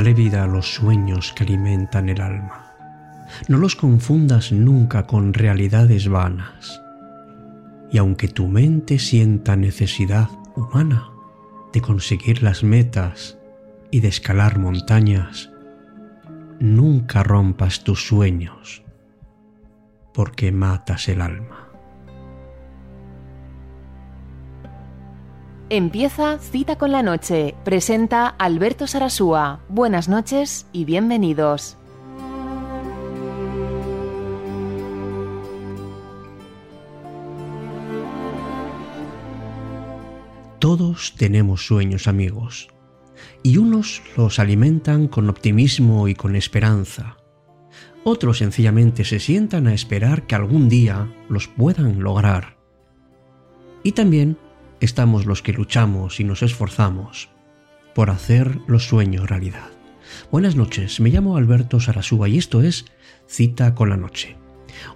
Dale vida a los sueños que alimentan el alma. No los confundas nunca con realidades vanas. Y aunque tu mente sienta necesidad humana de conseguir las metas y de escalar montañas, nunca rompas tus sueños porque matas el alma. Empieza Cita con la Noche. Presenta Alberto Sarasúa. Buenas noches y bienvenidos. Todos tenemos sueños, amigos, y unos los alimentan con optimismo y con esperanza. Otros sencillamente se sientan a esperar que algún día los puedan lograr. Y también estamos los que luchamos y nos esforzamos por hacer los sueños realidad. Buenas noches, me llamo Alberto Sarasúa y esto es Cita con la Noche.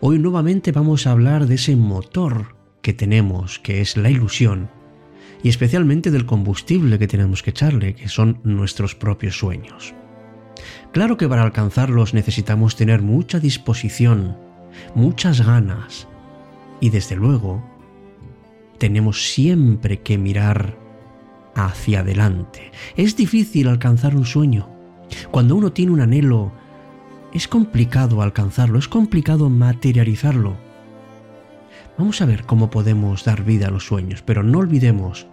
Hoy nuevamente vamos a hablar de ese motor que tenemos, que es la ilusión, y especialmente del combustible que tenemos que echarle, que son nuestros propios sueños. Claro que para alcanzarlos necesitamos tener mucha disposición, muchas ganas y desde luego tenemos siempre que mirar hacia adelante. Es difícil alcanzar un sueño. Cuando uno tiene un anhelo, es complicado alcanzarlo, es complicado materializarlo. Vamos a ver cómo podemos dar vida a los sueños, pero no olvidemos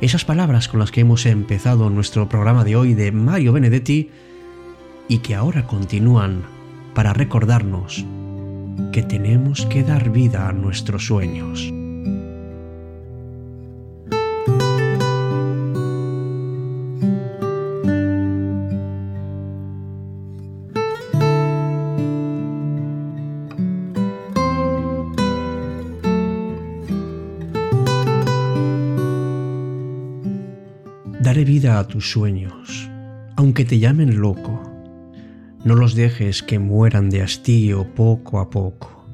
esas palabras con las que hemos empezado nuestro programa de hoy de Mario Benedetti y que ahora continúan para recordarnos que tenemos que dar vida a nuestros sueños. Tus sueños, aunque te llamen loco. No los dejes que mueran de hastío poco a poco.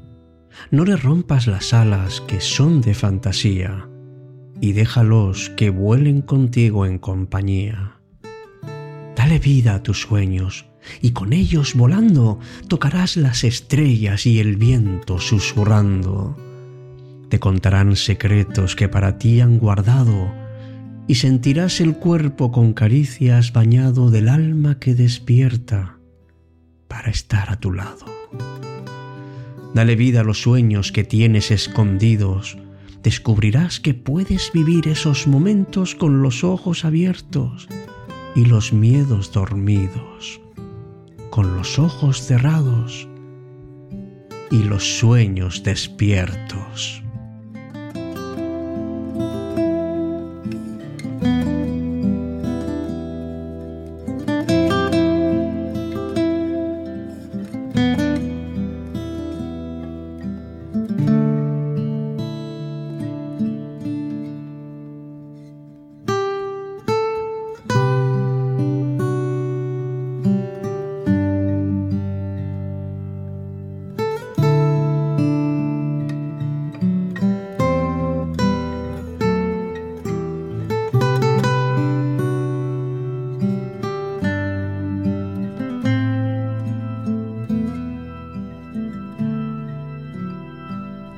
No le rompas las alas que son de fantasía y déjalos que vuelen contigo en compañía. Dale vida a tus sueños y con ellos volando tocarás las estrellas y el viento susurrando. Te contarán secretos que para ti han guardado y sentirás el cuerpo con caricias bañado del alma que despierta para estar a tu lado. Dale vida a los sueños que tienes escondidos. Descubrirás que puedes vivir esos momentos con los ojos abiertos y los miedos dormidos, con los ojos cerrados y los sueños despiertos.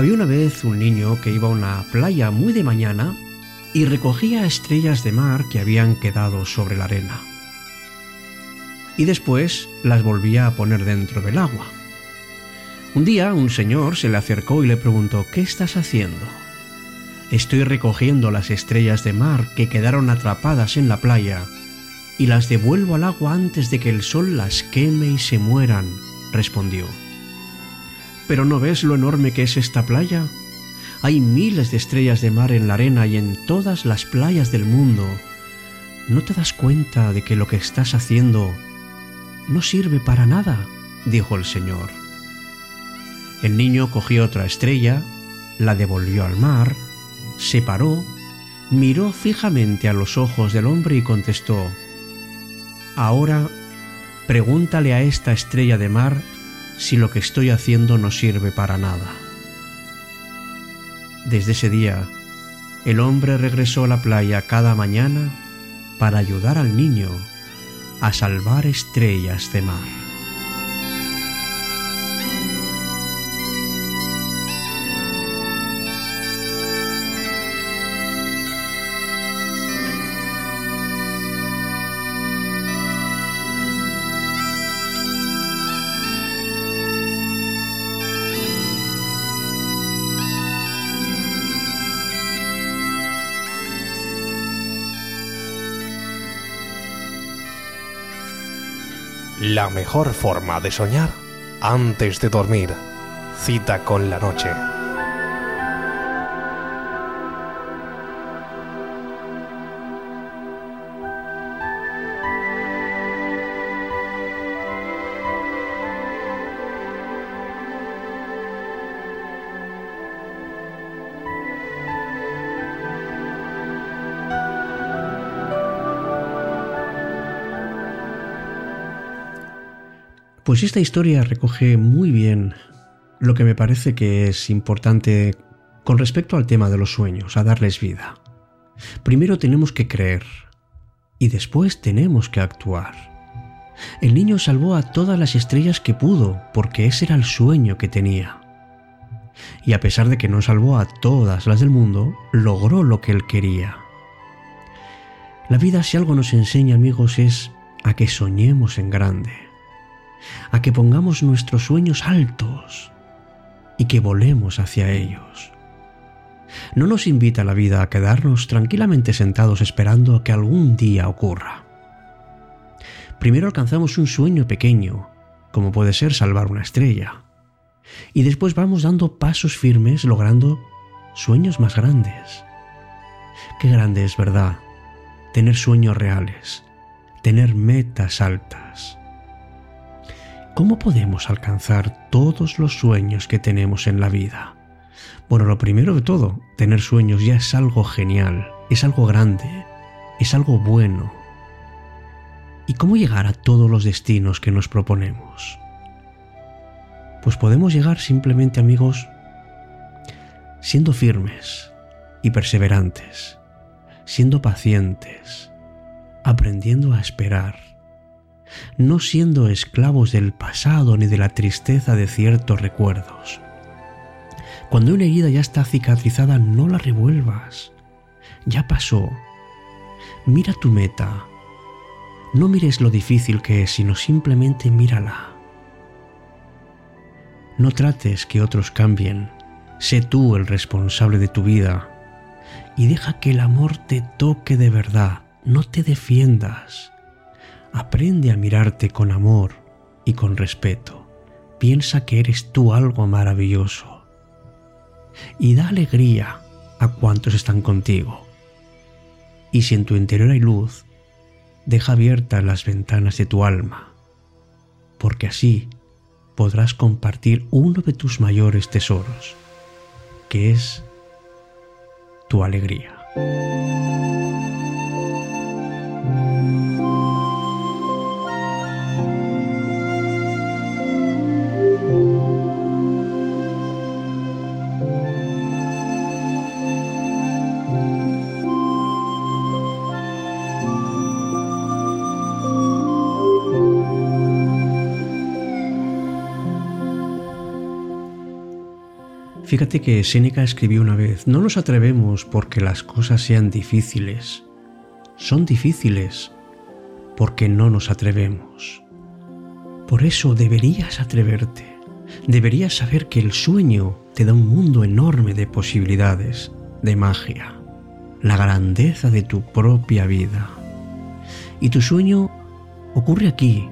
Había una vez un niño que iba a una playa muy de mañana y recogía estrellas de mar que habían quedado sobre la arena. Y después las volvía a poner dentro del agua. Un día un señor se le acercó y le preguntó, ¿qué estás haciendo? Estoy recogiendo las estrellas de mar que quedaron atrapadas en la playa y las devuelvo al agua antes de que el sol las queme y se mueran, respondió. ¿Pero no ves lo enorme que es esta playa? Hay miles de estrellas de mar en la arena y en todas las playas del mundo. ¿No te das cuenta de que lo que estás haciendo no sirve para nada, dijo el Señor. El niño cogió otra estrella, la devolvió al mar, se paró, miró fijamente a los ojos del hombre y contestó, Ahora pregúntale a esta estrella de mar si lo que estoy haciendo no sirve para nada. Desde ese día, el hombre regresó a la playa cada mañana para ayudar al niño a salvar estrellas de mar. La mejor forma de soñar antes de dormir. Cita con la noche. Pues esta historia recoge muy bien lo que me parece que es importante con respecto al tema de los sueños, a darles vida. Primero tenemos que creer y después tenemos que actuar. El niño salvó a todas las estrellas que pudo porque ese era el sueño que tenía. Y a pesar de que no salvó a todas las del mundo, logró lo que él quería. La vida si algo nos enseña amigos es a que soñemos en grande a que pongamos nuestros sueños altos y que volemos hacia ellos. No nos invita la vida a quedarnos tranquilamente sentados esperando a que algún día ocurra. Primero alcanzamos un sueño pequeño, como puede ser salvar una estrella, y después vamos dando pasos firmes logrando sueños más grandes. Qué grande es verdad tener sueños reales, tener metas altas. ¿Cómo podemos alcanzar todos los sueños que tenemos en la vida? Bueno, lo primero de todo, tener sueños ya es algo genial, es algo grande, es algo bueno. ¿Y cómo llegar a todos los destinos que nos proponemos? Pues podemos llegar simplemente, amigos, siendo firmes y perseverantes, siendo pacientes, aprendiendo a esperar no siendo esclavos del pasado ni de la tristeza de ciertos recuerdos. Cuando una herida ya está cicatrizada, no la revuelvas. Ya pasó. Mira tu meta. No mires lo difícil que es, sino simplemente mírala. No trates que otros cambien. Sé tú el responsable de tu vida. Y deja que el amor te toque de verdad. No te defiendas. Aprende a mirarte con amor y con respeto. Piensa que eres tú algo maravilloso. Y da alegría a cuantos están contigo. Y si en tu interior hay luz, deja abiertas las ventanas de tu alma, porque así podrás compartir uno de tus mayores tesoros, que es tu alegría. Fíjate que Séneca escribió una vez, no nos atrevemos porque las cosas sean difíciles, son difíciles porque no nos atrevemos. Por eso deberías atreverte, deberías saber que el sueño te da un mundo enorme de posibilidades, de magia, la grandeza de tu propia vida. Y tu sueño ocurre aquí,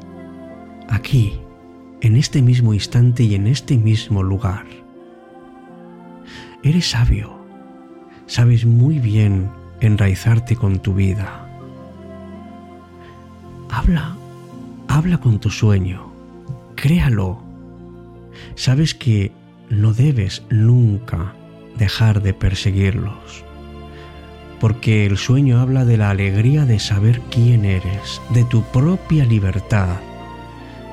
aquí, en este mismo instante y en este mismo lugar. Eres sabio, sabes muy bien enraizarte con tu vida. Habla Habla con tu sueño, créalo. Sabes que no debes nunca dejar de perseguirlos, porque el sueño habla de la alegría de saber quién eres, de tu propia libertad,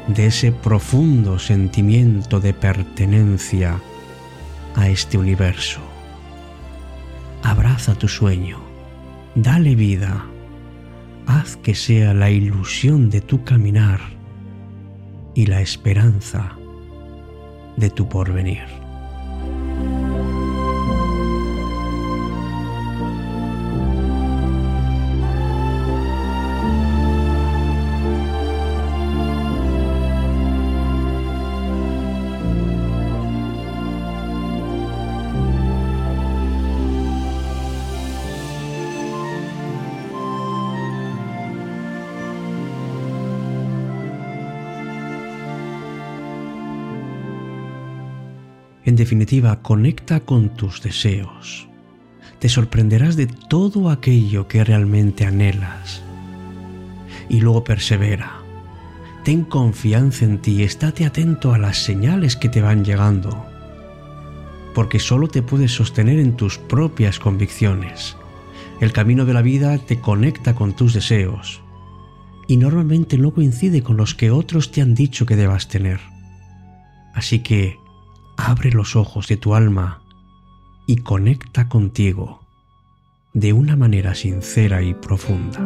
de ese profundo sentimiento de pertenencia a este universo. Abraza tu sueño, dale vida, haz que sea la ilusión de tu caminar y la esperanza de tu porvenir. En definitiva, conecta con tus deseos. Te sorprenderás de todo aquello que realmente anhelas. Y luego persevera. Ten confianza en ti, estate atento a las señales que te van llegando. Porque solo te puedes sostener en tus propias convicciones. El camino de la vida te conecta con tus deseos. Y normalmente no coincide con los que otros te han dicho que debas tener. Así que abre los ojos de tu alma y conecta contigo de una manera sincera y profunda.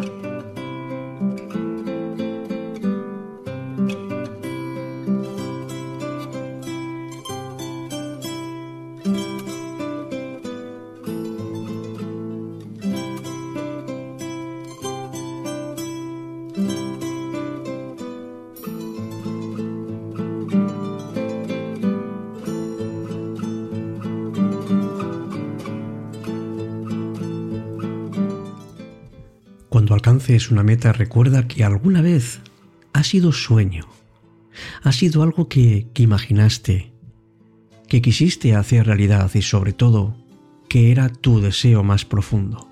Alcances una meta, recuerda que alguna vez ha sido sueño, ha sido algo que, que imaginaste, que quisiste hacer realidad y sobre todo que era tu deseo más profundo.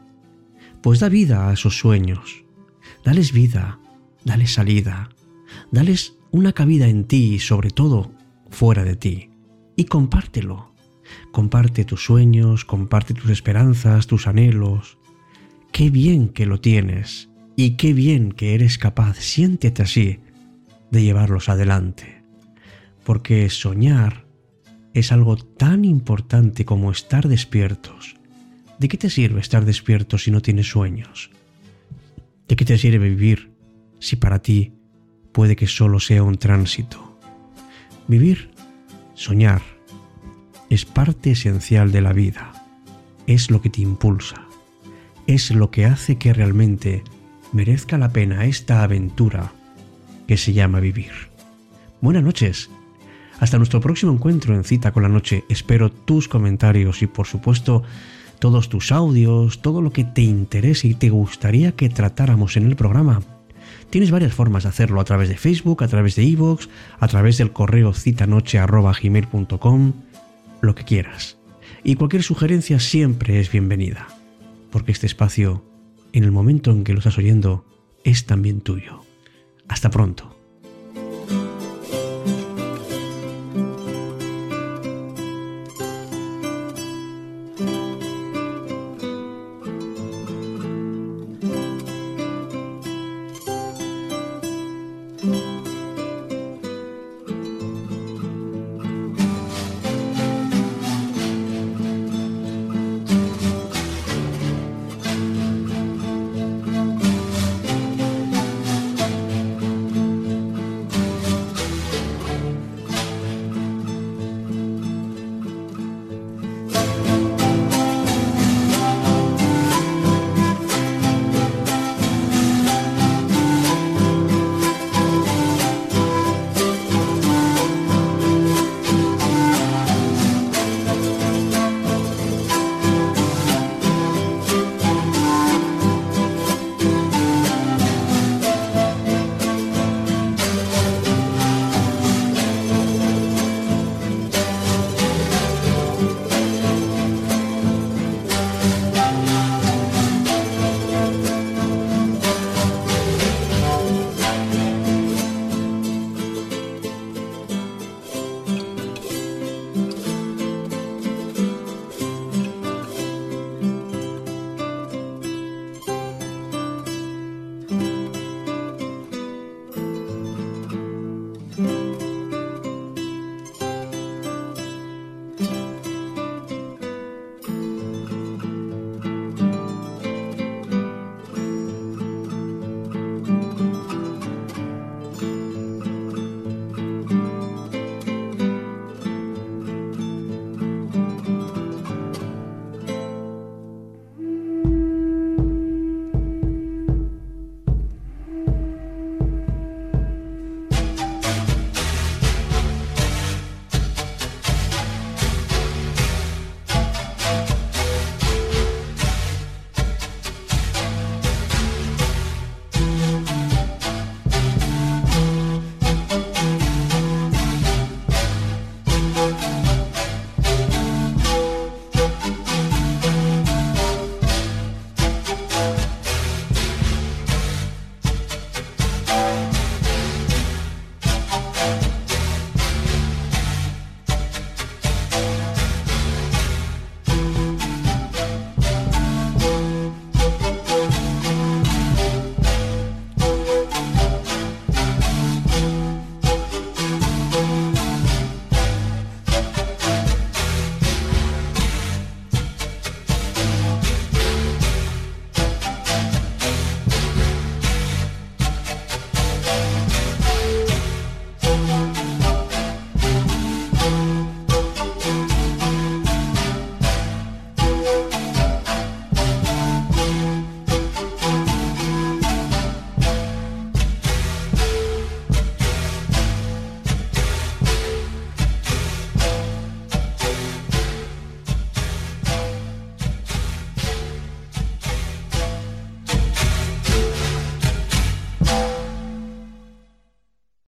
Pues da vida a esos sueños, dales vida, dales salida, dales una cabida en ti y sobre todo fuera de ti. Y compártelo. Comparte tus sueños, comparte tus esperanzas, tus anhelos, Qué bien que lo tienes y qué bien que eres capaz, siéntete así, de llevarlos adelante. Porque soñar es algo tan importante como estar despiertos. ¿De qué te sirve estar despierto si no tienes sueños? ¿De qué te sirve vivir si para ti puede que solo sea un tránsito? Vivir, soñar, es parte esencial de la vida, es lo que te impulsa es lo que hace que realmente merezca la pena esta aventura que se llama vivir. Buenas noches. Hasta nuestro próximo encuentro en Cita con la Noche. Espero tus comentarios y por supuesto todos tus audios, todo lo que te interese y te gustaría que tratáramos en el programa. Tienes varias formas de hacerlo a través de Facebook, a través de iVoox, a través del correo citanoche.gmail.com, lo que quieras. Y cualquier sugerencia siempre es bienvenida porque este espacio, en el momento en que lo estás oyendo, es también tuyo. Hasta pronto.